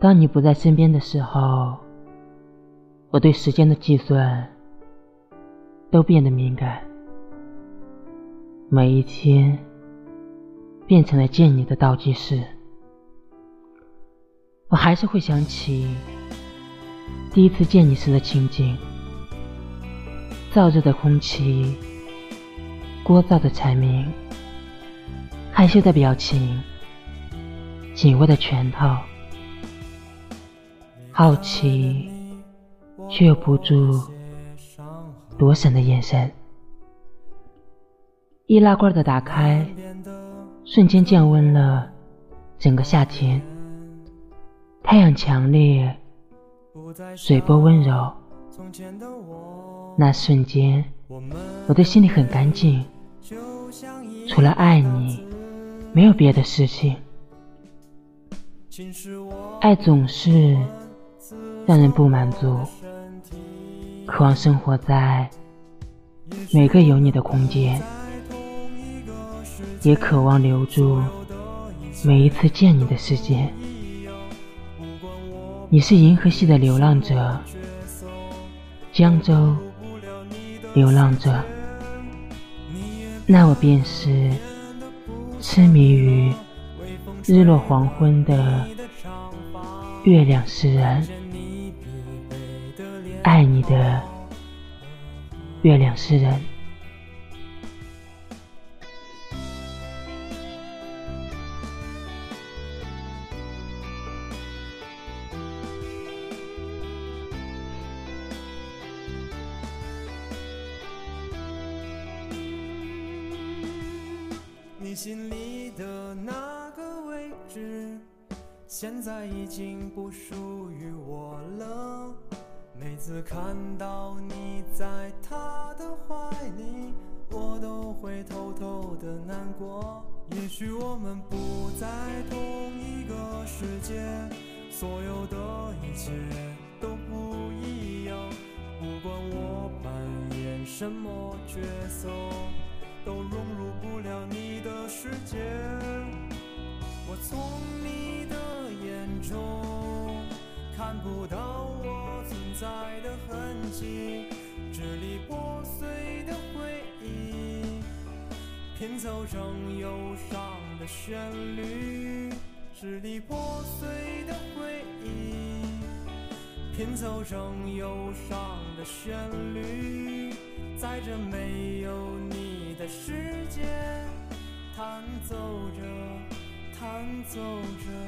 当你不在身边的时候，我对时间的计算都变得敏感，每一天变成了见你的倒计时。我还是会想起第一次见你时的情景：燥热的空气，聒噪的蝉鸣，害羞的表情，紧握的拳头。好奇，却又不住躲闪的眼神。易拉罐的打开，瞬间降温了整个夏天。太阳强烈，水波温柔。那瞬间，我的心里很干净，除了爱你，没有别的事情。爱总是。让人不满足，渴望生活在每个有你的空间，也渴望留住每一次见你的时间。你是银河系的流浪者，江州流浪者，那我便是痴迷于日落黄昏的月亮诗人。爱你的月亮诗人，你心里现在已经不属于我了。每次看到你在他的怀里，我都会偷偷的难过。也许我们不在同一个世界，所有的一切都不一样。不管我扮演什么角色，都融入不了你的世界。在的痕迹，支离破碎的回忆，拼凑成忧伤的旋律。支离破碎的回忆，拼凑成忧伤的旋律，在这没有你的世界，弹奏着，弹奏着。